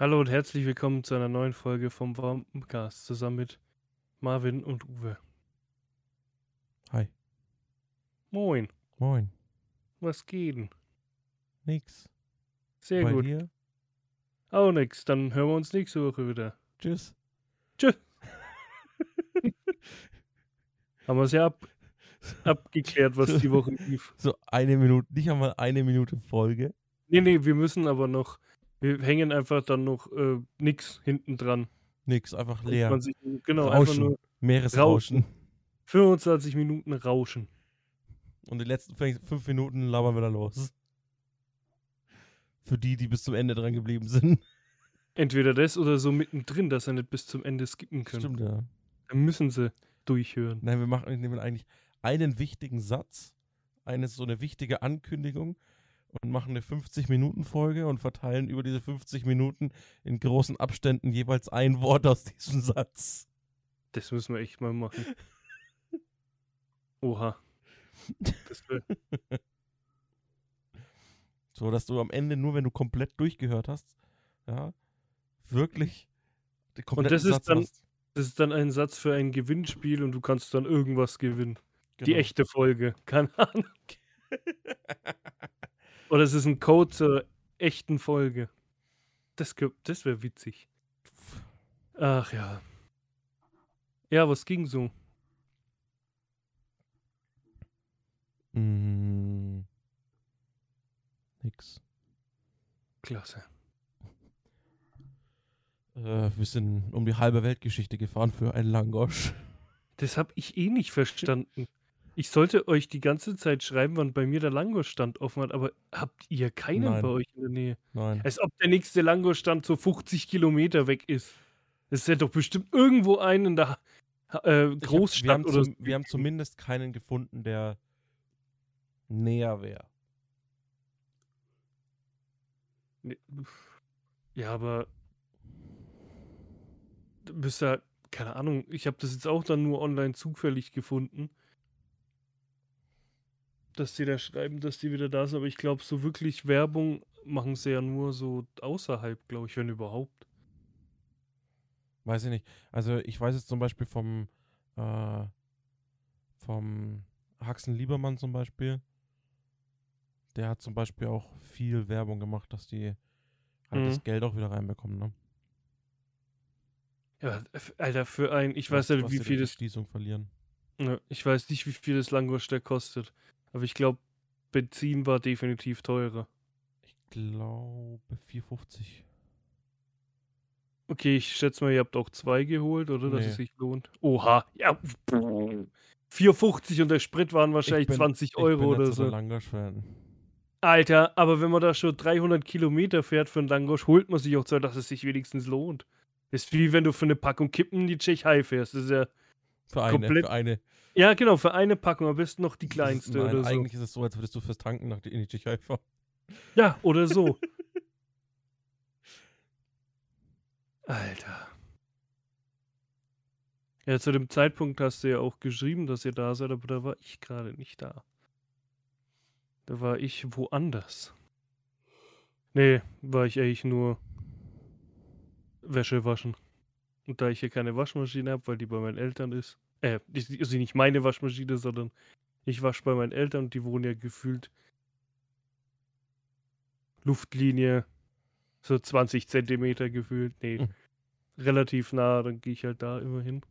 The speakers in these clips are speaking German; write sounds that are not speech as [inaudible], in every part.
Hallo und herzlich willkommen zu einer neuen Folge vom Warmcast zusammen mit Marvin und Uwe. Hi. Moin, Moin. was geht denn? Nix. Sehr Bei gut. dir? Auch nix, dann hören wir uns nächste Woche wieder. Tschüss. [laughs] Haben wir es ja ab, abgeklärt, was die Woche lief. So eine Minute, nicht einmal eine Minute Folge. Nee, nee, wir müssen aber noch, wir hängen einfach dann noch äh, nix hinten dran. Nix, einfach leer. Sich, genau, einfach Rauschen. nur Meeresrauschen. 25 Minuten rauschen. Und die letzten fün- fünf Minuten labern wir dann los. Für die, die bis zum Ende dran geblieben sind. Entweder das oder so mittendrin, dass sie nicht bis zum Ende skippen können. Stimmt, ja. Dann müssen sie durchhören. Nein, wir machen wir nehmen eigentlich einen wichtigen Satz, eine so eine wichtige Ankündigung und machen eine 50-Minuten-Folge und verteilen über diese 50 Minuten in großen Abständen jeweils ein Wort aus diesem Satz. Das müssen wir echt mal machen. [laughs] Oha. Das wär, So, dass du am Ende nur, wenn du komplett durchgehört hast, ja, wirklich kompletten das ist dann- hast. das ist dann ein Satz für ein Gewinnspiel und du kannst dann irgendwas gewinnen. Die Genau. echte Folge. Keine Ahnung. [laughs] Oder es ist ein Code zur echten Folge. Das, das wäre witzig. Ach ja. Ja, was ging so? Mm, nix. Klasse. Äh, wir sind um die halbe Weltgeschichte gefahren für einen Langosch. Das habe ich eh nicht verstanden. Ich sollte euch die ganze Zeit schreiben, wann bei mir der Langosch-Stand offen hat, aber habt ihr keinen Nein. bei euch in der Nähe? Nein. Als ob der nächste Langosch-Stand so 50 Kilometer weg ist. Es ist ja doch bestimmt irgendwo einen in der äh, Ich hab, wir, Großstadt haben oder zum, wir haben zumindest keinen gefunden, der näher wäre. Nee, Ja, aber du bist ja, keine Ahnung, ich habe das jetzt auch dann nur online zufällig gefunden, dass die da schreiben, dass die wieder da sind, aber ich glaube, so wirklich Werbung machen sie ja nur so außerhalb, glaube ich, wenn überhaupt. Weiß ich nicht. Also ich weiß jetzt zum Beispiel vom, äh, vom Haxen Liebermann zum Beispiel. Der hat zum Beispiel auch viel Werbung gemacht, dass die halt das Mhm. Geld auch wieder reinbekommen, ne? Ja, Alter, für ein, ich weiß ja, wie viel das, Schließung verlieren. ja, ich weiß nicht, wie viel das Langosch da kostet, aber ich glaube, Benzin war definitiv teurer. Ich glaube 4,50. Okay, ich schätze mal, ihr habt auch zwei geholt, oder? Dass Nee. es sich lohnt. Oha, ja. 4,50 und der Sprit waren wahrscheinlich bin- 20 Ich Euro bin oder so so. Langosch-Fan. Alter, aber wenn man da schon 300 Kilometer fährt für einen Langosch, holt man sich auch zwei, dass es sich wenigstens lohnt. ist wie wenn du für eine Packung Kippen in die Tschechei fährst. Das ist ja, Für eine, Komplett für eine. ja genau, für eine Packung, am besten noch die kleinste Nein, oder so. eigentlich ist es so, als würdest du fürs Tanken nach in die Tschechei fahren. Ja, oder so. [laughs] Alter. Ja, zu dem Zeitpunkt hast du ja auch geschrieben, dass ihr da seid, aber da war ich gerade nicht da. Da war ich woanders. Nee, war ich eigentlich nur Wäsche waschen. Und da ich hier keine Waschmaschine habe, weil die bei meinen Eltern ist, äh, die- also nicht meine Waschmaschine, sondern ich wasche bei meinen Eltern und die wohnen ja gefühlt Luftlinie so 20 Zentimeter gefühlt. Nee, Mhm. relativ nah, dann gehe ich halt da immer hin.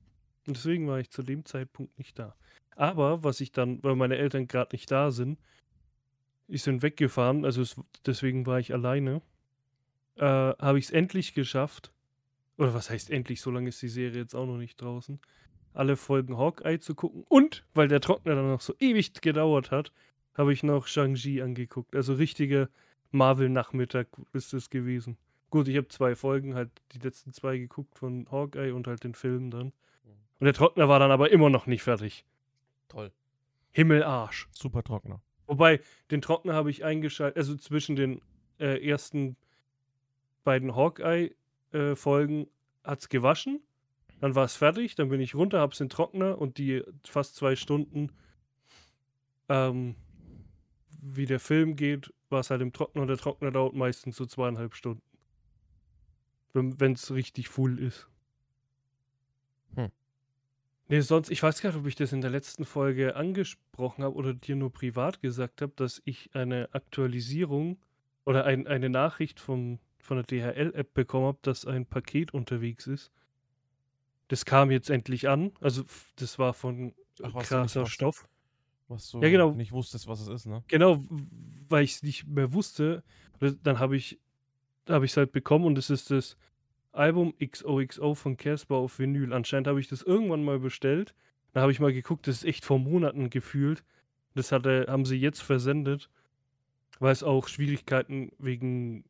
Und deswegen war ich zu dem Zeitpunkt nicht da. Aber was ich dann, weil meine Eltern gerade nicht da sind, die sind weggefahren, also es, deswegen war ich alleine, äh, habe ich es endlich geschafft. Oder was heißt endlich, so lange ist die Serie jetzt auch noch nicht draußen. Alle Folgen Hawkeye zu gucken. Und, weil der Trockner dann noch so ewig gedauert hat, habe ich noch Shang-Chi angeguckt. Also richtiger Marvel-Nachmittag ist es gewesen. Gut, ich habe zwei Folgen, halt die letzten zwei geguckt von Hawkeye und halt den Film dann. Und der Trockner war dann aber immer noch nicht fertig. Toll. Himmelarsch. Super Trockner. Wobei, den Trockner habe ich eingeschaltet, also zwischen den äh, ersten beiden Hawkeye-Folgen hat es gewaschen, dann war es fertig, dann bin ich runter, hab's in Trockner und die fast zwei Stunden, ähm, wie der Film geht, war es halt im Trockner und der Trockner dauert meistens so zweieinhalb Stunden. wenn es richtig full ist. Hm. Nee, sonst, ich weiß gar nicht, ob ich das in der letzten Folge angesprochen habe oder dir nur privat gesagt habe, dass ich eine Aktualisierung oder ein, eine Nachricht vom, von der DHL-App bekommen habe, dass ein Paket unterwegs ist. Das kam jetzt endlich an. Also, das war von Ach, was krasser hast. Stoff. Was du Ja, genau. nicht wusstest, was es ist, ne? Genau, weil ich es nicht mehr wusste. Dann habe ich habe ich es halt bekommen und es ist das Album XOXO von Casper auf Vinyl. Anscheinend habe ich das irgendwann mal bestellt. Da habe ich mal geguckt, das ist echt vor Monaten gefühlt. Das hatte, haben sie jetzt versendet, weil es auch Schwierigkeiten wegen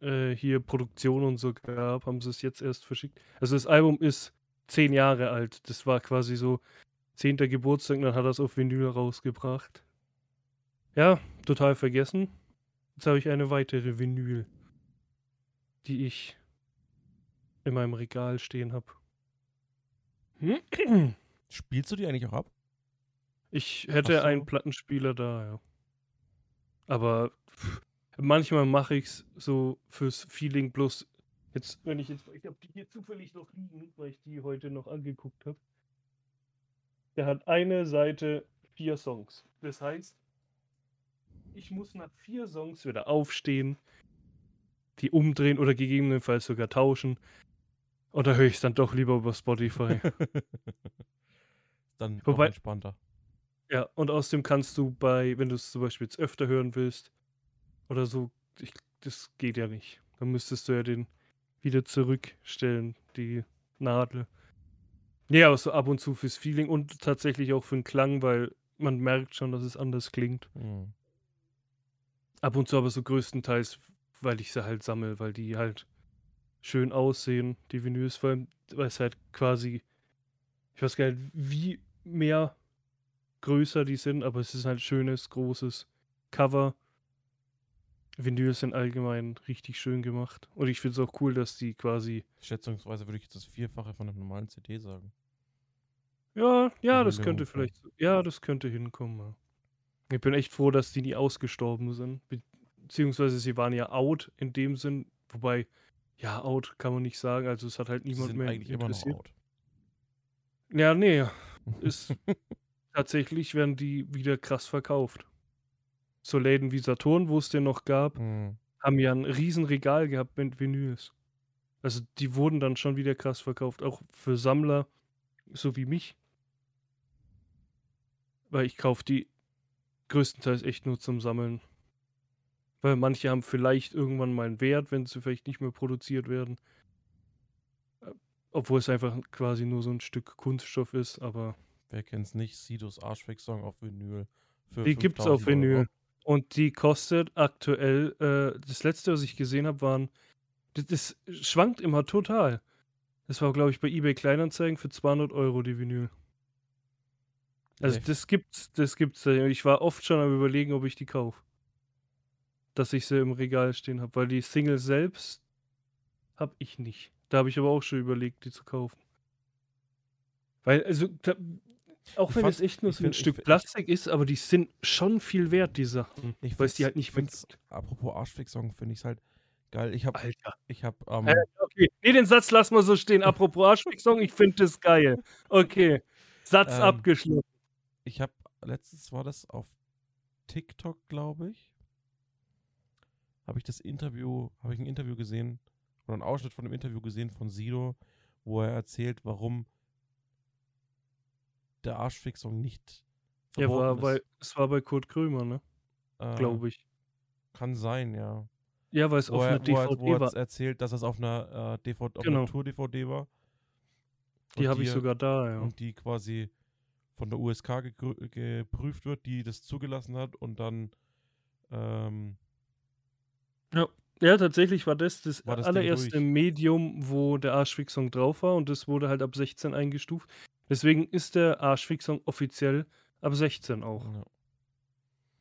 äh, hier Produktion und so gab, haben sie es jetzt erst verschickt. Also das Album ist zehn Jahre alt. Das war quasi so zehnter Geburtstag, und dann hat er es auf Vinyl rausgebracht. Ja, total vergessen. Jetzt habe ich eine weitere Vinyl, die ich in meinem Regal stehen habe. [clears throat] Spielst du die eigentlich auch ab? Ich hätte so. einen Plattenspieler da, ja. Aber pff, manchmal mache ich es so fürs Feeling bloß. Jetzt, wenn ich jetzt, ich habe die hier zufällig noch liegen, weil ich die heute noch angeguckt habe. Der hat eine Seite vier Songs. Das heißt, ich muss nach vier Songs wieder aufstehen, die umdrehen oder gegebenenfalls sogar tauschen. Oder höre ich es dann doch lieber über Spotify. [laughs] Dann Wobei- entspannter. Ja, und außerdem kannst du bei, wenn du es zum Beispiel jetzt öfter hören willst oder so, ich, das geht ja nicht. Dann müsstest du ja den wieder zurückstellen, die Nadel. Ja, aber so ab und zu fürs Feeling und tatsächlich auch für den Klang, weil man merkt schon, dass es anders klingt. Hm. Ab und zu aber so größtenteils, weil ich sie halt sammle, weil die halt schön aussehen, die Vinyls, vor allem, weil es halt quasi, ich weiß gar nicht, wie mehr größer die sind, aber es ist halt schönes, großes Cover. Vinyls sind allgemein richtig schön gemacht. Und ich finde es auch cool, dass die quasi, Schätzungsweise würde ich jetzt das Vierfache von einem normalen CD sagen. ja, ja, das könnte vielleicht, ja, das könnte hinkommen. Ja. Ich bin echt froh, dass die nie ausgestorben sind. Be beziehungsweise sie waren ja out in dem Sinn, wobei, ja, out kann man nicht sagen, also es hat halt niemand sind mehr eigentlich immer noch interessiert. out. Ja, nee, [laughs] ist tatsächlich werden die wieder krass verkauft. So Läden wie Saturn, wo es den noch gab, Hm. haben ja ein riesen Regal gehabt mit Vinyls. Also die wurden dann schon wieder krass verkauft, auch für Sammler, so wie mich. Weil ich kaufe die größtenteils echt nur zum Sammeln. Weil manche haben vielleicht irgendwann mal einen Wert, wenn sie vielleicht nicht mehr produziert werden. Äh, Obwohl es einfach quasi nur so ein Stück Kunststoff ist, aber Wer kennt's nicht? Sidos Arschweg-Song auf Vinyl. Die gibt's 5000 auf Vinyl. Euro. Und die kostet aktuell, äh, das letzte, was ich gesehen habe, waren, das, das schwankt immer total. Das war, glaube ich, bei eBay Kleinanzeigen für 200 Euro die Vinyl. Also Nee. das gibt's, das gibt's. äh, Ich war oft schon am überlegen, ob ich die kaufe. Dass ich sie im Regal stehen habe, weil die Single selbst habe ich nicht. Da habe ich aber auch schon überlegt, die zu kaufen. Weil, also, auch wenn es echt nur so ein Stück find- Plastik ist, aber die sind schon viel wert, die Sachen. Ich weil es die halt nicht gibt. apropos Arschweg-Song, finde ich es halt geil. Ich habe, Alter. ich habe, ähm, Äh, okay. Nee, den Satz lassen wir so stehen. Apropos Arschfix-Song, ich finde das geil. Okay. Satz Ähm, abgeschlossen. ich habe, letztens war das auf TikTok, glaube ich, habe ich das Interview, habe ich ein Interview gesehen, oder einen Ausschnitt von einem Interview gesehen von Sido, wo er erzählt, warum der Arschfix-Song nicht Ja, war verboten bei, ist. es war bei Kurt Krömer, ne? Äh, Glaube ich. Kann sein, ja. Ja, weil es Wo auf er, einer wo er, wo DVD war. erzählt, dass es auf einer, äh, DVD, auf Genau. einer Tour-DVD war. Die habe ich sogar da, ja. Und die quasi von der USK geprüft wird, die das zugelassen hat und dann ähm, Ja, tatsächlich war das das, War das allererste. Medium, wo der Arschfix-Song drauf war und das wurde halt ab 16 eingestuft. Deswegen ist der Arschfix-Song offiziell ab 16 auch. ja.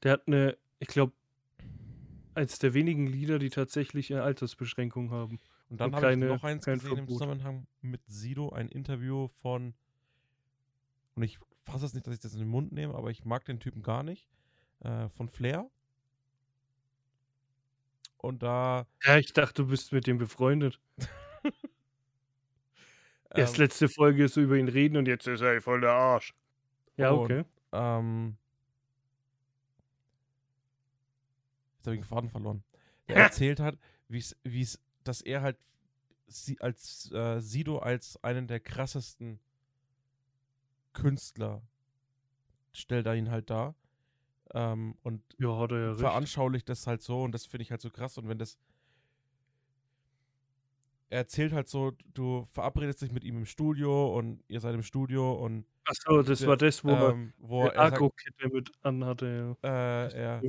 Der hat eine, ich glaube, eins der wenigen Lieder, die tatsächlich eine Altersbeschränkung haben. Und dann habe ich noch eins gesehen im Verbot. Zusammenhang mit Sido, ein Interview von und ich fasse es nicht, dass ich das in den Mund nehme, aber ich mag den Typen gar nicht, äh, von Flair. Und da Ja, ich dachte, du bist mit dem befreundet. [laughs] Erst Ähm, letzte Folge so über ihn reden und jetzt ist er voll der Arsch. Ja, Und- okay. Ähm, jetzt habe ich den Faden verloren. Der [laughs] erzählt hat, wie es, dass er halt sie als äh, Sido als einen der krassesten Künstler stellt er ihn halt dar. Ähm, und Ja, hat er ja recht. veranschaulicht das halt so und das finde ich halt so krass. Und wenn das. Er erzählt halt so, du verabredest dich mit ihm im Studio und ihr seid im Studio und Achso, das war das, wo er ähm, wo er sagt, Agro-Kette mit anhatte. Ja. äh, er,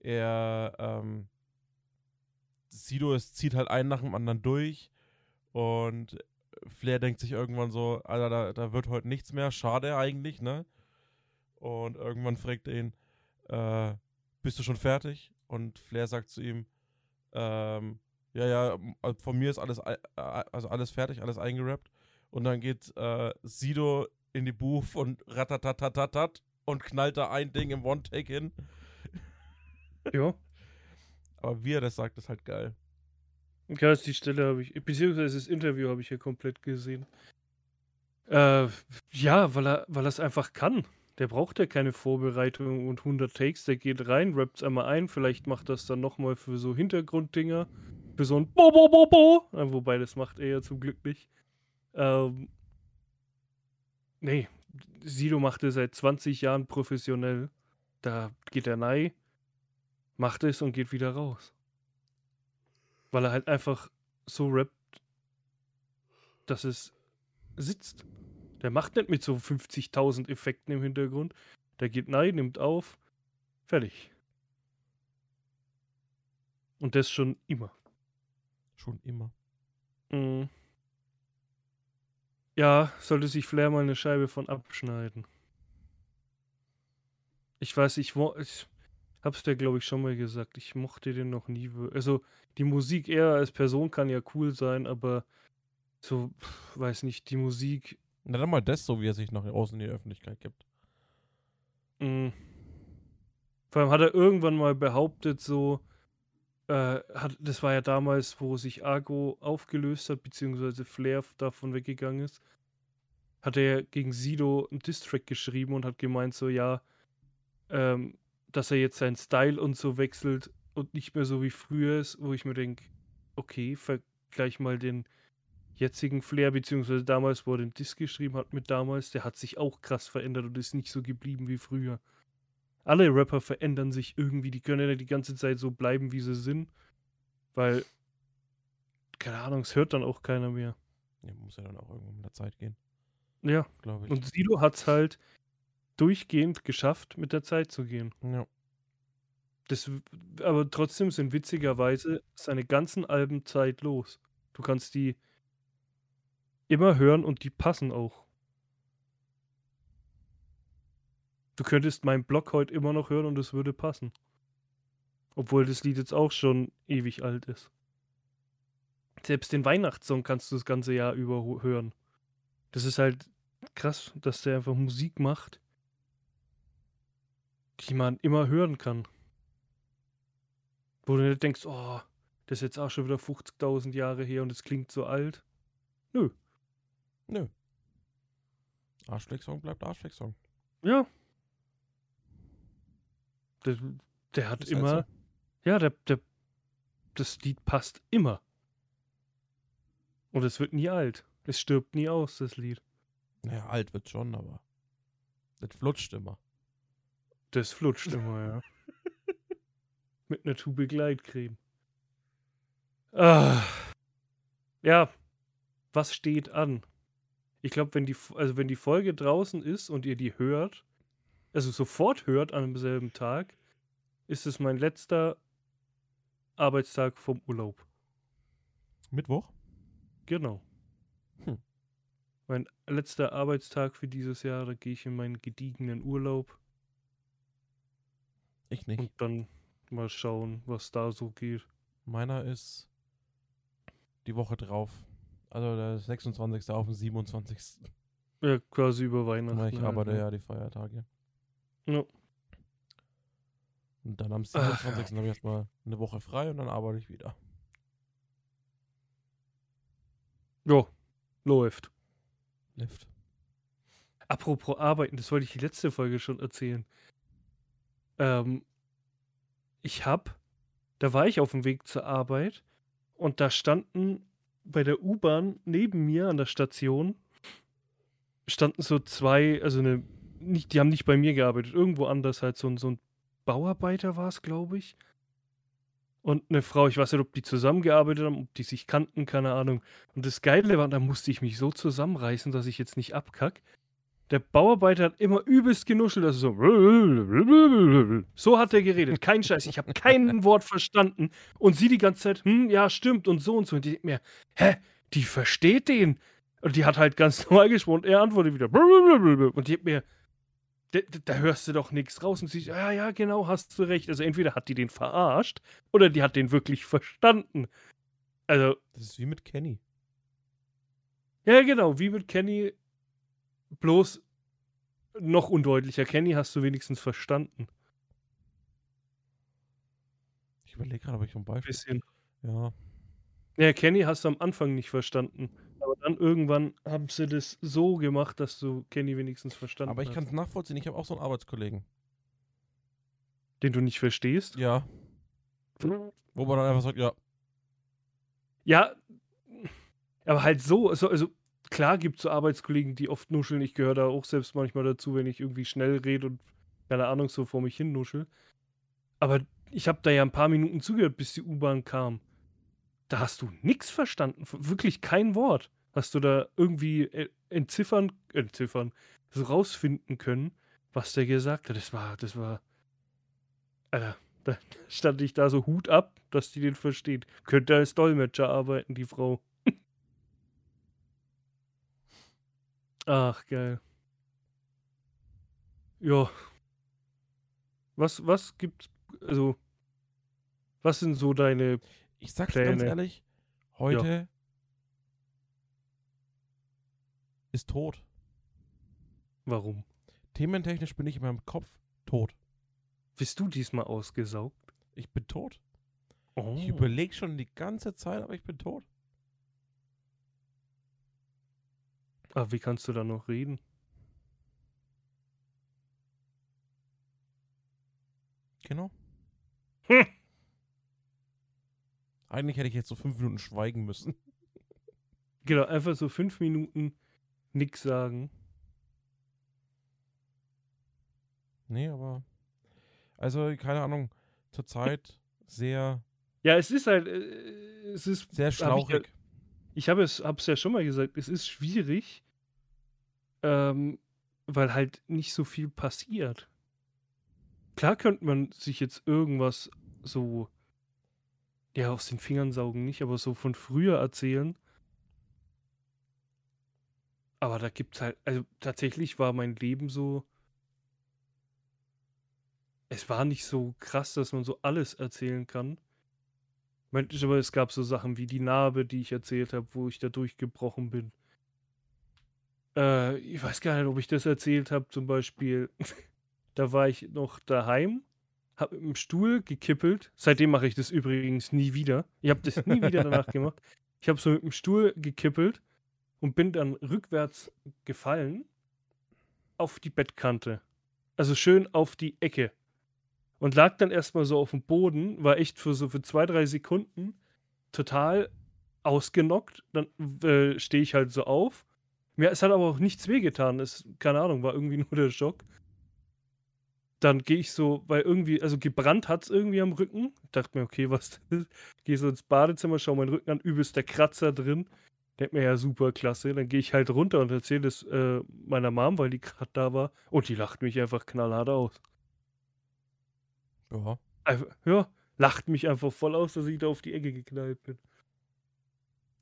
er ähm, Sido es zieht halt einen nach dem anderen durch und Flair denkt sich irgendwann so, Alter, da, da wird heute nichts mehr, schade eigentlich, ne? Und irgendwann fragt er ihn, äh, bist du schon fertig? Und Flair sagt zu ihm, ähm, ja, ja, also von mir ist alles, also alles fertig, alles eingerappt. Und dann geht äh, Sido in die Booth und ratatatatat und knallt da ein Ding im One-Take hin. [laughs] ja. Aber wie er das sagt, ist halt geil. Ja, die Stelle habe ich, beziehungsweise das Interview habe ich ja komplett gesehen. Äh, ja, weil er, weil er es einfach kann. Der braucht ja keine Vorbereitung und 100 Takes. Der geht rein, rappt einmal ein. Vielleicht macht das dann nochmal für so Hintergrunddinger. Für so ein Bo, Bo, Bo, Bo. Äh, Wobei, das macht er ja zum Glück nicht. Ähm, nee, Sido macht es seit 20 Jahren professionell. Da geht er rein, macht es und geht wieder raus. Weil er halt einfach so rappt, dass es sitzt. Der macht nicht mit so 50.000 Effekten im Hintergrund. Der geht rein, nimmt auf, fertig. Und das schon immer. Schon immer. Mhm. Ja, sollte sich Flair mal eine Scheibe von abschneiden. Ich weiß, ich, wo- ich hab's dir, glaube ich, schon mal gesagt. Ich mochte den noch nie. Also, die Musik er als Person kann ja cool sein, aber so, weiß nicht, die Musik. Na dann mal das so, wie er sich nach außen in die Öffentlichkeit gibt. mh. Vor allem hat er irgendwann mal behauptet, so, äh, hat, das war ja damals, wo sich Argo aufgelöst hat, beziehungsweise Flair davon weggegangen ist, hat er gegen Sido einen Distrack geschrieben und hat gemeint, so, ja, ähm, dass er jetzt seinen Style und so wechselt und nicht mehr so wie früher ist, wo ich mir denke, okay, vergleich mal den jetzigen Flair, beziehungsweise damals, wo er den Diss geschrieben hat mit damals, der hat sich auch krass verändert und ist nicht so geblieben wie früher. Alle Rapper verändern sich irgendwie, die können ja die ganze Zeit so bleiben, wie sie sind, weil, keine Ahnung, es hört dann auch keiner mehr. Ja, muss ja dann auch irgendwann mit der Zeit gehen, Ja, glaube ich. und Sido hat es halt durchgehend geschafft, mit der Zeit zu gehen. ja. Das, aber trotzdem sind witzigerweise seine ganzen Alben zeitlos. Du kannst die immer hören und die passen auch. Du könntest meinen Blog heute immer noch hören und es würde passen. Obwohl das Lied jetzt auch schon ewig alt ist. Selbst den Weihnachtssong kannst du das ganze Jahr über hören. Das ist halt krass, dass der einfach Musik macht, die man immer hören kann. Wo du nicht denkst, oh, das ist jetzt auch schon wieder 50.000 Jahre her und es klingt so alt. Nö. Nö. Arschfleck-Song bleibt Arschfleck-Song. Ja. Der, der hat Ist halt immer. Ja, der, der, das Lied passt immer. Und es wird nie alt. Es stirbt nie aus, das Lied. Naja, alt wird schon, aber das flutscht immer. Das flutscht [laughs] immer, ja. Mit einer Tube Gleitcreme. Ah. Ja, was steht an? Ich glaube, wenn die, also wenn die Folge draußen ist und ihr die hört, also sofort hört an demselben Tag, ist es mein letzter Arbeitstag vom Urlaub. Mittwoch? Genau. Hm. Mein letzter Arbeitstag für dieses Jahr, da gehe ich in meinen gediegenen Urlaub Ich nicht. und dann mal schauen, was da so geht. Meiner ist die Woche drauf. Also der 26. auf den 27. Ja, quasi über Weihnachten. Ich halt, arbeite ne? ja die Feiertage. Ja. Und dann am Ach, 27. habe ich erstmal eine Woche frei und dann arbeite ich wieder. Ja, läuft. Lift. Apropos Arbeiten, das wollte ich die letzte Folge schon erzählen. Ähm, ich hab, da war ich auf dem Weg zur Arbeit und da standen bei der U-Bahn neben mir an der Station standen so zwei, also eine, nicht, die haben nicht bei mir gearbeitet, irgendwo anders halt so, ein- so ein Bauarbeiter war es, glaube ich. Und eine Frau, ich weiß nicht, ob die zusammengearbeitet haben, ob die sich kannten, keine Ahnung. Und das Geile war, da musste ich mich so zusammenreißen, dass ich jetzt nicht abkack. Der Bauarbeiter hat immer übelst genuschelt, also so. So hat er geredet, kein Scheiß. Ich habe kein [laughs] Wort verstanden. Und sie die ganze Zeit, hm, ja, stimmt und so und so. Und die denkt mir, hä, die versteht den. Und die hat halt ganz [laughs] normal gesprochen. Er antwortet wieder. Und die hat mir, da, da- hörst du doch nichts raus. Und sie, ja, ja, genau, hast du recht. Also entweder hat die den verarscht oder die hat den wirklich verstanden. Also, Das ist wie mit Kenny. ja, genau, wie mit Kenny, bloß noch undeutlicher. Kenny hast du wenigstens verstanden. Ich überlege gerade, ob ich ein Beispiel. Bisschen. Ja. Ja, Kenny hast du am Anfang nicht verstanden. Aber dann irgendwann haben sie das so gemacht, dass du Kenny wenigstens verstanden Aber ich hast. kann es nachvollziehen. Ich habe auch so einen Arbeitskollegen. Den du nicht verstehst. Ja. Wo man dann einfach sagt, ja, Ja, aber halt so, also, also klar gibt es so Arbeitskollegen, die oft nuscheln. Ich gehöre da auch selbst manchmal dazu, wenn ich irgendwie schnell rede und keine Ahnung so vor mich hin nuschel. Aber ich habe da ja ein paar Minuten zugehört, bis die U-Bahn kam. Da hast du nichts verstanden, wirklich kein Wort. Hast du da irgendwie äh, entziffern, entziffern, so rausfinden können, was der gesagt hat. Das war, das war, Alter, [laughs] da stand ich da so Hut ab, dass die den versteht. Könnte als Dolmetscher arbeiten, die Frau. [laughs] Ach, geil. Ja. Was, was gibt's, also, was sind so deine, ich sag's ganz Pläne. ehrlich, heute ist tot. warum? Thementechnisch bin ich in meinem Kopf tot. Bist du diesmal ausgesaugt? Ich bin tot. Oh. Ich überlege schon die ganze Zeit, aber ich bin tot. Aber wie kannst du da noch reden? Genau. Hm. Eigentlich hätte ich jetzt so fünf Minuten schweigen müssen. [laughs] Genau, einfach so fünf Minuten nix sagen. Nee, aber. Also, keine Ahnung. Zurzeit sehr, Ja, es ist halt, äh, es ist sehr Hab ich ja- schlauchig. ich habe es hab's ja schon mal gesagt, es ist schwierig, ähm, weil halt nicht so viel passiert. Klar könnte man sich jetzt irgendwas so, ja, aus den Fingern saugen nicht, aber so von früher erzählen. Aber da gibt's halt, also tatsächlich war mein Leben so, es war nicht so krass, dass man so alles erzählen kann. Mensch, aber es gab so Sachen wie die Narbe, die ich erzählt habe, wo ich da durchgebrochen bin. Äh, ich weiß gar nicht, ob ich das erzählt habe, zum Beispiel. [laughs] da war ich noch daheim, habe mit dem Stuhl gekippelt. Seitdem mache ich das übrigens nie wieder. Ich habe das nie wieder danach [laughs] gemacht. Ich habe so mit dem Stuhl gekippelt und bin dann rückwärts gefallen auf die Bettkante. Also schön auf die Ecke und lag dann erstmal so auf dem Boden, war echt für so für zwei, drei Sekunden total ausgenockt. Dann äh, stehe ich halt so auf. Mir es hat aber auch nichts wehgetan. Es, keine Ahnung, war irgendwie [laughs] nur der Schock. Dann gehe ich so, weil irgendwie, also gebrannt hat es irgendwie am Rücken. Dachte mir, okay, was [laughs] das ist. Gehe so ins Badezimmer, schau meinen Rücken an, übelst der Kratzer drin. Denke mir, ja, super klasse. Dann gehe ich halt runter und erzähle es äh, meiner Mom, weil die gerade da war. Und die lacht mich einfach knallhart aus. Ja. Einfach, ja, lacht mich einfach voll aus, dass ich da auf die Ecke geknallt bin.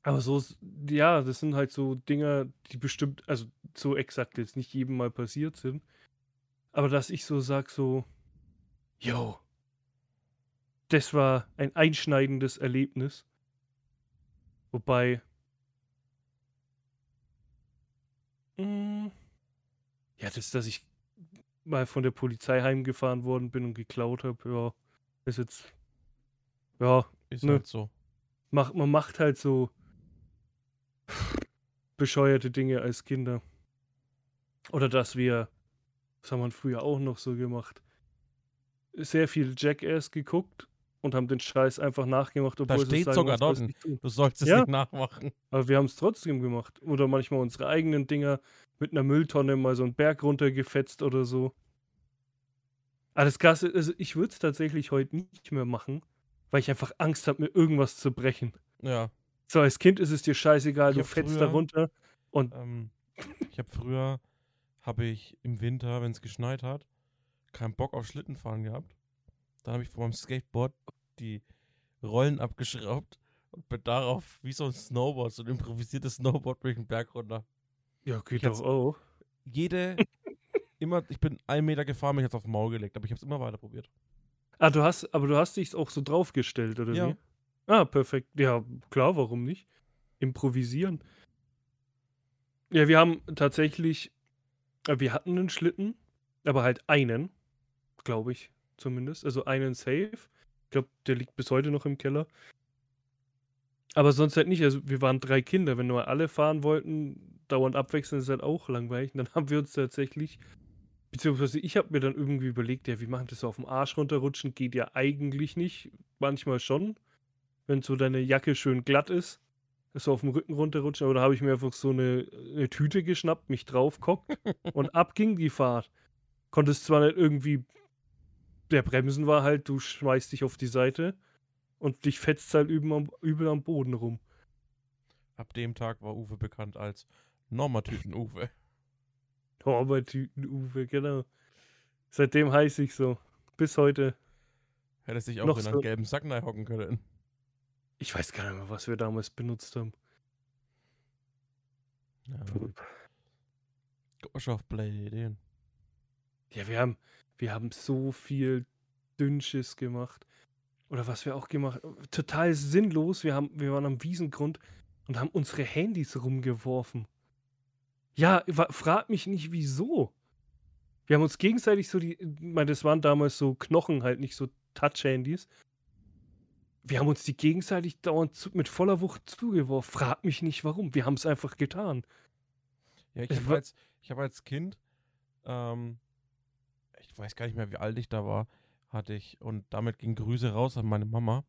Aber so, ja, das sind halt so Dinger, die bestimmt, also so exakt jetzt nicht jedem mal passiert sind. Aber dass ich so sag, so, yo, das war ein einschneidendes Erlebnis. Wobei, mh, ja, das, dass ich mal von der Polizei heimgefahren worden bin und geklaut habe, ja, ist jetzt, ja, Ist Nö. halt so. mach, man macht halt so bescheuerte Dinge als Kinder. Oder dass wir, das haben wir früher auch noch so gemacht, sehr viel Jackass geguckt und haben den Scheiß einfach nachgemacht, Da obwohl sie steht sagen, sogar dort, du sollst es Ja. nicht nachmachen. Aber wir haben es trotzdem gemacht. Oder manchmal unsere eigenen Dinger mit einer Mülltonne mal so einen Berg runtergefetzt oder so. Aber das Krasse, also ich würde es tatsächlich heute nicht mehr machen, weil ich einfach Angst habe, mir irgendwas zu brechen. Ja. So, als Kind ist es dir scheißegal, Ich du fetzt da runter. Und Ähm, ich habe früher, habe ich im Winter, wenn es geschneit hat, keinen Bock auf Schlittenfahren gehabt. Dann habe ich von meinem Skateboard die Rollen abgeschraubt und bin darauf wie so ein Snowboard, so ein improvisiertes Snowboard durch den Berg runter. ja, geht doch auch. Jede, [laughs] immer, ich bin einen Meter gefahren, mich jetzt auf den Maul gelegt, aber ich habe es immer weiter probiert. Ah, du hast, aber du hast dich auch so draufgestellt, oder Ja. wie? Ah, perfekt. Ja, klar, warum nicht? Improvisieren. Ja, wir haben tatsächlich, wir hatten einen Schlitten, aber halt einen, glaube ich zumindest. Also einen Safe. Ich glaube, der liegt bis heute noch im Keller. Aber sonst halt nicht. Also wir waren drei Kinder. Wenn nur alle fahren wollten, dauernd abwechseln, ist halt auch langweilig. Und [laughs] dann haben wir uns tatsächlich, beziehungsweise ich habe mir dann irgendwie überlegt, ja, wie machen das so auf dem Arsch runterrutschen? Geht ja eigentlich nicht. Manchmal schon. Wenn so deine Jacke schön glatt ist, so auf dem Rücken runterrutschen. Aber da habe ich mir einfach so eine, eine Tüte geschnappt, mich draufgehockt [laughs] und ab ging die Fahrt. Konntest zwar nicht irgendwie, der Bremsen war halt, du schmeißt dich auf die Seite und dich fetzt halt übel am, übel am Boden rum. Ab dem Tag war Uwe bekannt als Normatüten-Uwe. Horbertüten-Uwe, [laughs] genau. Seitdem heiße ich so. Bis heute. Hätte sich auch Noch in einen so- gelben Sack hocken können. Ich weiß gar nicht mehr, was wir damals benutzt haben. Ja. Guck mal schon auf blöde Ideen. Ja, wir haben, wir haben so viel Dünnschiss gemacht. Oder was wir auch gemacht Total sinnlos. Wir, haben, wir waren am Wiesengrund und haben unsere Handys rumgeworfen. Ja, frag mich nicht, wieso. Wir haben uns gegenseitig so die, ich meine, das waren damals so Knochen, halt nicht so Touch-Handys. Wir haben uns die gegenseitig dauernd zu, mit voller Wucht zugeworfen. Frag mich nicht, warum. Wir haben es einfach getan. Ja, ich habe war- als, ich hab als Kind, ähm, ich weiß gar nicht mehr, wie alt ich da war, hatte ich, und damit ging Grüße raus an meine Mama,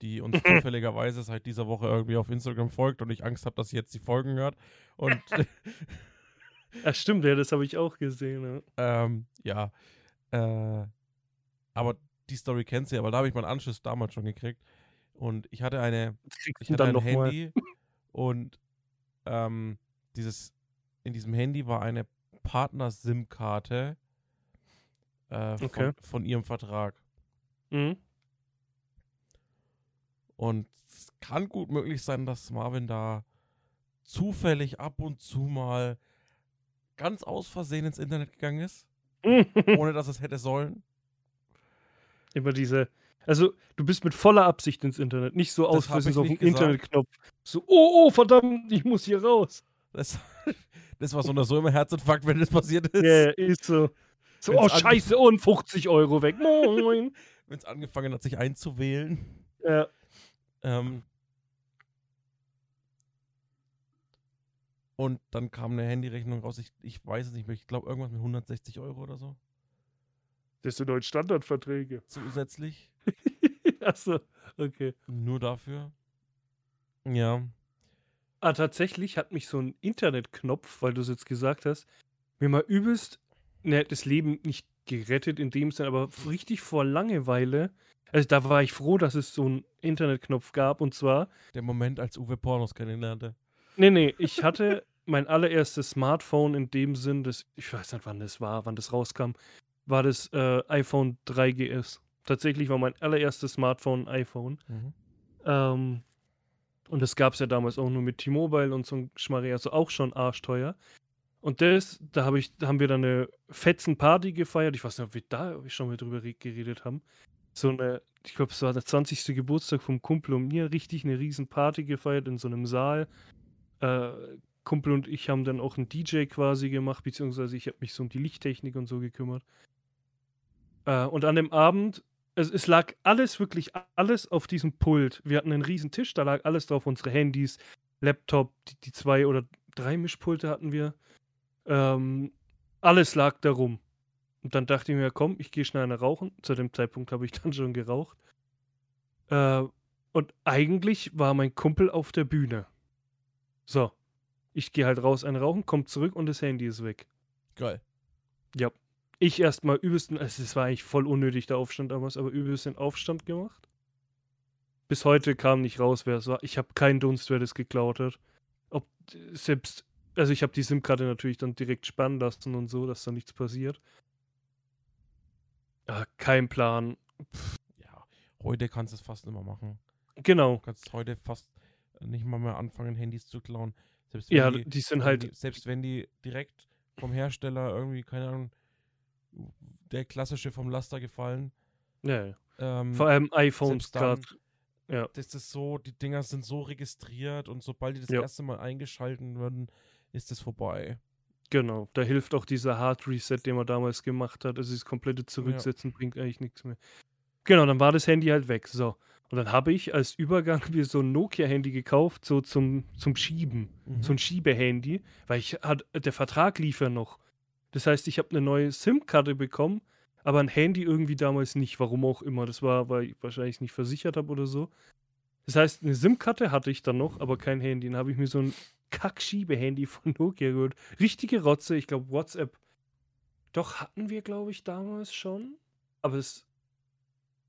die uns [laughs] zufälligerweise seit dieser Woche irgendwie auf Instagram folgt und ich Angst habe, dass sie jetzt die Folgen hört. Und [laughs] Ja, stimmt, ja, das habe ich auch gesehen. Ja. ähm, ja, äh, aber die Story kennt sie, aber da habe ich meinen Anschluss damals schon gekriegt. Und ich hatte eine, ich du hatte ein noch mal. Handy und ähm, dieses, in diesem Handy war eine Partner-SIM-Karte äh, von, Okay. von ihrem Vertrag. Mhm. Und es kann gut möglich sein, dass Marvin da zufällig ab und zu mal ganz aus Versehen ins Internet gegangen ist, [laughs] ohne dass es hätte sollen. Immer diese. Also, du bist mit voller Absicht ins Internet, nicht so aus hab Versehen ich so auf den. Internetknopf. So, oh, oh, verdammt, ich muss hier raus. Das, [laughs] das war so oder so immer Herzinfarkt, wenn das passiert ist. Ja, yeah, ist so. So, Wenn's oh, scheiße, und 50 Euro weg. Moin. [laughs] Wenn es angefangen hat, sich einzuwählen. ja. Ähm, und dann kam eine Handyrechnung raus. Ich, ich weiß es nicht mehr. Ich glaube, irgendwas mit 160 Euro oder so. Das sind neuen Standardverträge. Zusätzlich. [laughs] Achso, okay. Nur dafür. Ja. Ah, tatsächlich hat mich so ein Internetknopf, weil du es jetzt gesagt hast, mir mal übelst, ne, das Leben nicht gerettet in dem Sinne, aber richtig vor Langeweile. Also da war ich froh, dass es so einen Internetknopf gab und zwar Der Moment, als Uwe Pornos kennenlernte. Nee, nee, ich hatte mein allererstes Smartphone in dem Sinn, das, ich weiß nicht, wann das war, wann das rauskam, war das äh, iPhone 3GS. Tatsächlich war mein allererstes Smartphone ein iPhone. Mhm. Ähm, und das gab es ja damals auch nur mit T-Mobile und so ein Schmarri, also auch schon arschteuer. Und das, da, hab ich, da haben wir dann eine fetzen Party gefeiert. Ich weiß nicht, ob wir da schon mal drüber re- geredet haben. So eine, ich glaube, es war der 20. Geburtstag vom Kumpel und mir, richtig eine riesen Party gefeiert in so einem Saal. Äh, Kumpel und ich haben dann auch einen DJ quasi gemacht, beziehungsweise ich habe mich so um die Lichttechnik und so gekümmert. Äh, und an dem Abend, es, es lag alles, wirklich alles auf diesem Pult. Wir hatten einen riesen Tisch, da lag alles drauf, unsere Handys, Laptop, die, die zwei oder drei Mischpulte hatten wir. Ähm, alles lag da rum. Und dann dachte ich mir, komm, ich gehe schnell eine rauchen. Zu dem Zeitpunkt habe ich [laughs] dann schon geraucht. Äh, und eigentlich war mein Kumpel auf der Bühne. So. Ich gehe halt raus, ein Rauchen, kommt zurück und das Handy ist weg. Geil. Ja. Ich erstmal übelsten, also es war eigentlich voll unnötig, der Aufstand damals, aber übelst den Aufstand gemacht. Bis heute kam nicht raus, wer es war. Ich habe keinen Dunst, wer das geklaut hat. Ob selbst, also ich habe die SIM-Karte natürlich dann direkt spannen lassen und so, dass da nichts passiert. Ja, kein Plan. Ja, heute kannst du es fast immer machen. Genau. Du kannst heute fast nicht mal mehr anfangen, Handys zu klauen. Selbst wenn Ja, die, die sind halt, die, selbst wenn die direkt vom Hersteller irgendwie, keine Ahnung, der klassische vom Laster gefallen. ja, ja. Ähm, vor allem iPhones gerade. Ja. das ist so, die Dinger sind so registriert und sobald die das Ja. erste Mal eingeschalten werden, ist es vorbei. Genau, da hilft auch dieser Hard Reset, den man damals gemacht hat. Also das komplette Zurücksetzen bringt eigentlich nichts mehr. Genau, dann war das Handy halt weg. So. Und dann habe ich als Übergang mir so ein Nokia-Handy gekauft, so zum, zum Schieben. Mhm. So ein Schiebehandy, weil ich hat, der Vertrag lief ja noch. Das heißt, ich habe eine neue SIM-Karte bekommen, aber ein Handy irgendwie damals nicht, warum auch immer. Das war, weil ich wahrscheinlich nicht versichert habe oder so. Das heißt, eine SIM-Karte hatte ich dann noch, aber kein Handy. Dann habe ich mir so ein Kack-Schiebehandy von Nokia geholt. Richtige Rotze, ich glaube WhatsApp. Doch hatten wir, glaube ich, damals schon. Aber es.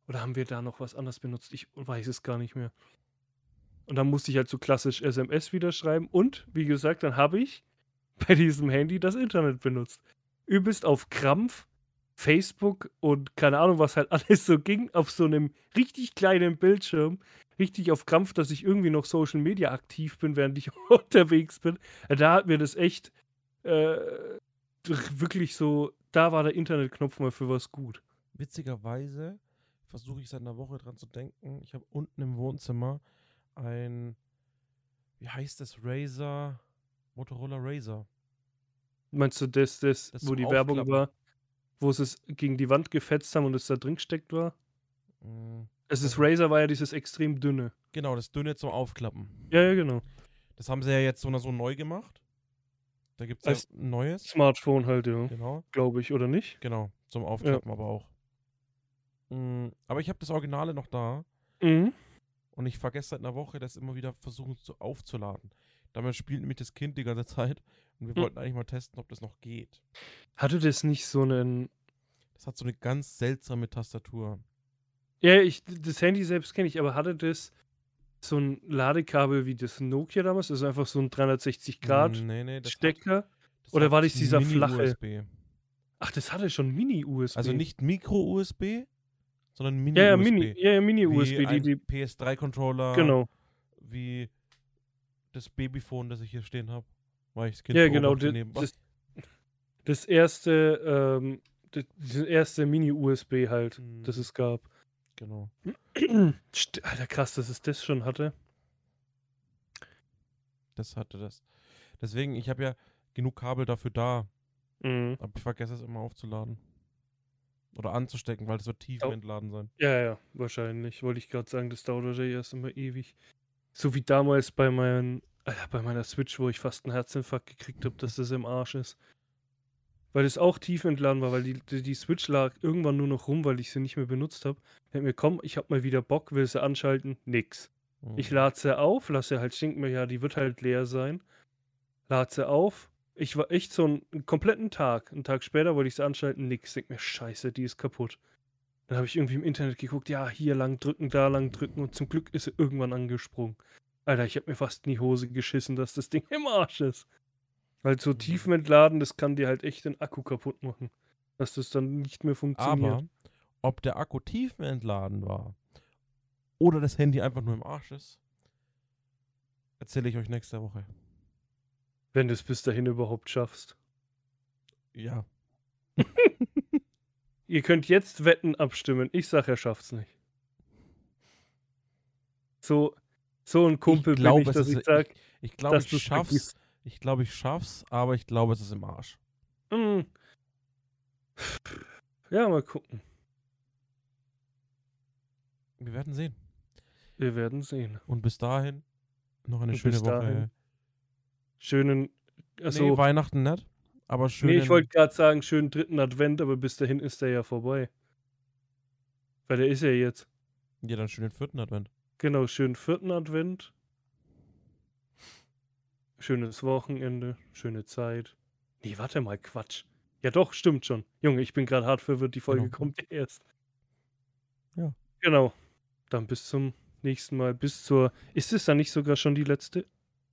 Oder haben wir da noch was anderes benutzt? Ich weiß es gar nicht mehr. Und dann musste ich halt so klassisch SMS wieder schreiben. Und, wie gesagt, dann habe ich [laughs] bei diesem Handy das Internet benutzt. Übelst auf Krampf, Facebook und keine Ahnung, was halt [laughs] alles so ging, auf so einem richtig kleinen Bildschirm. Richtig auf Krampf, dass ich irgendwie noch Social Media aktiv bin, während ich [laughs] unterwegs bin. Da hat mir das echt äh, wirklich so, da war der Internetknopf mal für was gut. Witzigerweise versuche ich seit einer Woche dran zu denken. Ich habe unten im Wohnzimmer ein, wie heißt das, Razer, Motorola Razer. Meinst du das, das, Das wo die Werbung war, wo sie es gegen die Wand gefetzt haben und es da drin gesteckt war? Mm, Es ist Mhm. Razer war ja dieses extrem dünne. Genau, das dünne zum Aufklappen. Ja, ja, genau. Das haben sie ja jetzt so so neu gemacht. Da gibt es ja ein neues. Smartphone halt, ja. Genau, Glaube ich, oder nicht? genau, zum Aufklappen aber auch. Mm, aber ich habe das Originale noch da Mhm. und ich vergesse seit einer Woche, das immer wieder versuchen zu, aufzuladen. Damit spielt nämlich das Kind die ganze Zeit und wir Hm. wollten eigentlich mal testen, ob das noch geht. Hatte das nicht so einen. Das hat so eine ganz seltsame Tastatur. Ja, ich, das Handy selbst kenne ich, aber hatte das so ein Ladekabel wie das Nokia damals? Also einfach so ein 360 Grad Nee, nee, Stecker? Hat, Oder war das dieser flache? Mini-USB. Ach, das hatte schon Mini-USB. Also nicht Micro-USB, sondern Ja, Mini-USB. ja, Mini, ja, ja, Wie Mini-USB, die, die. PS3-Controller. Genau. Wie das Babyphone, das ich hier stehen habe. Weil ich das Kind Ja, genau. Das, das, das erste, ähm, das, das erste Mini-USB halt, das Mhm. es gab. Genau. [clears throat] Alter, krass, dass es das schon hatte. Das hatte das. Deswegen, ich habe ja genug Kabel dafür da, Mhm. aber ich vergesse es immer aufzuladen. Oder anzustecken, weil es wird tief Oh. entladen sein. Ja, ja, wahrscheinlich. Wollte ich gerade sagen, das dauert wahrscheinlich erst immer ewig. So wie damals bei, meinen, Alter, bei meiner Switch, wo ich fast einen Herzinfarkt gekriegt habe, dass das im Arsch ist. Weil es auch tief entladen war, weil die, die, die Switch lag irgendwann nur noch rum, weil ich sie nicht mehr benutzt habe. Ich mir, komm, ich habe mal wieder Bock, will sie anschalten, nix. Ich Mhm. lade sie auf, lasse halt, mir, ja, die wird halt leer sein. Lade sie auf. Ich war echt so einen, einen kompletten Tag. Einen Tag später wollte ich sie anschalten, nix. Denk mir, scheiße, die ist kaputt. Dann habe ich irgendwie im Internet geguckt, ja, hier lang drücken, da lang drücken und zum Glück ist sie irgendwann angesprungen. Alter, ich habe mir fast in die Hose geschissen, dass das Ding [laughs] im Arsch ist. Weil so Mhm. tiefenentladen, das kann dir halt echt den Akku kaputt machen. Dass das dann nicht mehr funktioniert. Aber ob der Akku tiefenentladen war oder das Handy einfach nur im Arsch ist, erzähle ich euch nächste Woche. Wenn du es bis dahin überhaupt schaffst. Ja. [laughs] Ihr könnt jetzt Wetten abstimmen. Ich sag, er schafft's nicht. So, so ein Kumpel ich glaube, bin ich, dass ist, ich sag, ich, ich glaube, ich schaff's. vergisst. Ich glaube, ich schaff's, aber ich glaube, es ist im Arsch. mm. Ja, mal gucken. Wir werden sehen. Wir werden sehen. Und bis dahin noch eine Und schöne bis Woche. dahin- Schönen Also, nee, Weihnachten nicht. Aber schön. nee, ich wollte gerade sagen, schönen dritten Advent, aber bis dahin ist der ja vorbei. Weil der ist ja jetzt. Ja, dann schönen vierten Advent. Genau, schönen vierten Advent. Schönes Wochenende, schöne Zeit. Nee, warte mal, Quatsch. Ja doch, stimmt schon. Junge, ich bin gerade hart verwirrt, die Folge Genau. kommt [laughs] erst. Ja. Genau. Dann bis zum nächsten Mal. Bis zur. Ist es dann nicht sogar schon die letzte?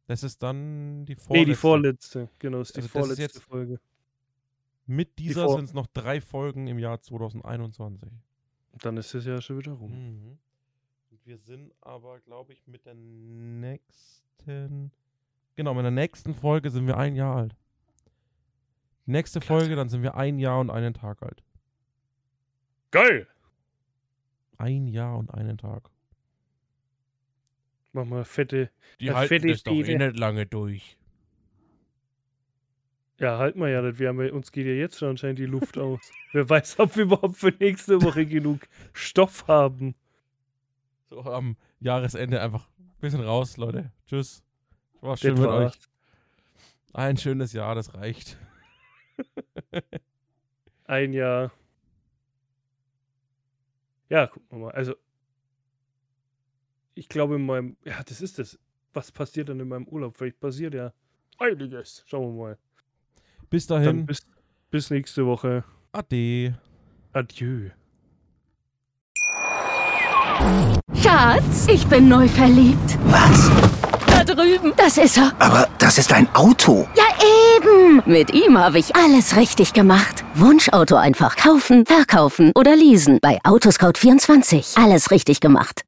Das ist dann die vorletzte. Nee, die vorletzte. Genau, ist die Also das ist vorletzte jetzt- Folge. Mit dieser vor- sind es noch drei Folgen im Jahr 2021. Dann ist es ja schon wieder rum. Mhm. Wir sind aber, glaube ich, mit der nächsten. Genau, mit der nächsten Folge sind wir ein Jahr alt. Nächste Klasse. Folge, dann sind wir ein Jahr und einen Tag alt. Geil! Ein Jahr und einen Tag. Mach mal fette. Die Ja, halten fette das doch eh nicht lange durch. Ja, halt mal ja nicht. Wir haben ja, uns geht ja jetzt schon anscheinend die Luft aus. [laughs] Wer weiß, ob wir überhaupt für nächste Woche genug Stoff haben. So am Jahresende einfach ein bisschen raus, Leute. Tschüss. War Das schön mit war's. euch. Ein schönes Jahr, das reicht. [laughs] Ein Jahr. Ja, gucken wir mal. Also, ich glaube, in meinem. Ja, das ist es. Was passiert dann in meinem Urlaub? Vielleicht passiert ja einiges. Schauen wir mal. Bis dahin. bis, bis nächste Woche. Ade. Adieu. Schatz, ich bin neu verliebt. Was? Da drüben. Das ist er. Aber das ist ein Auto. Ja, eben. Mit ihm habe ich alles richtig gemacht. Wunschauto einfach kaufen, verkaufen oder leasen. Bei Autoscout24. Alles richtig gemacht.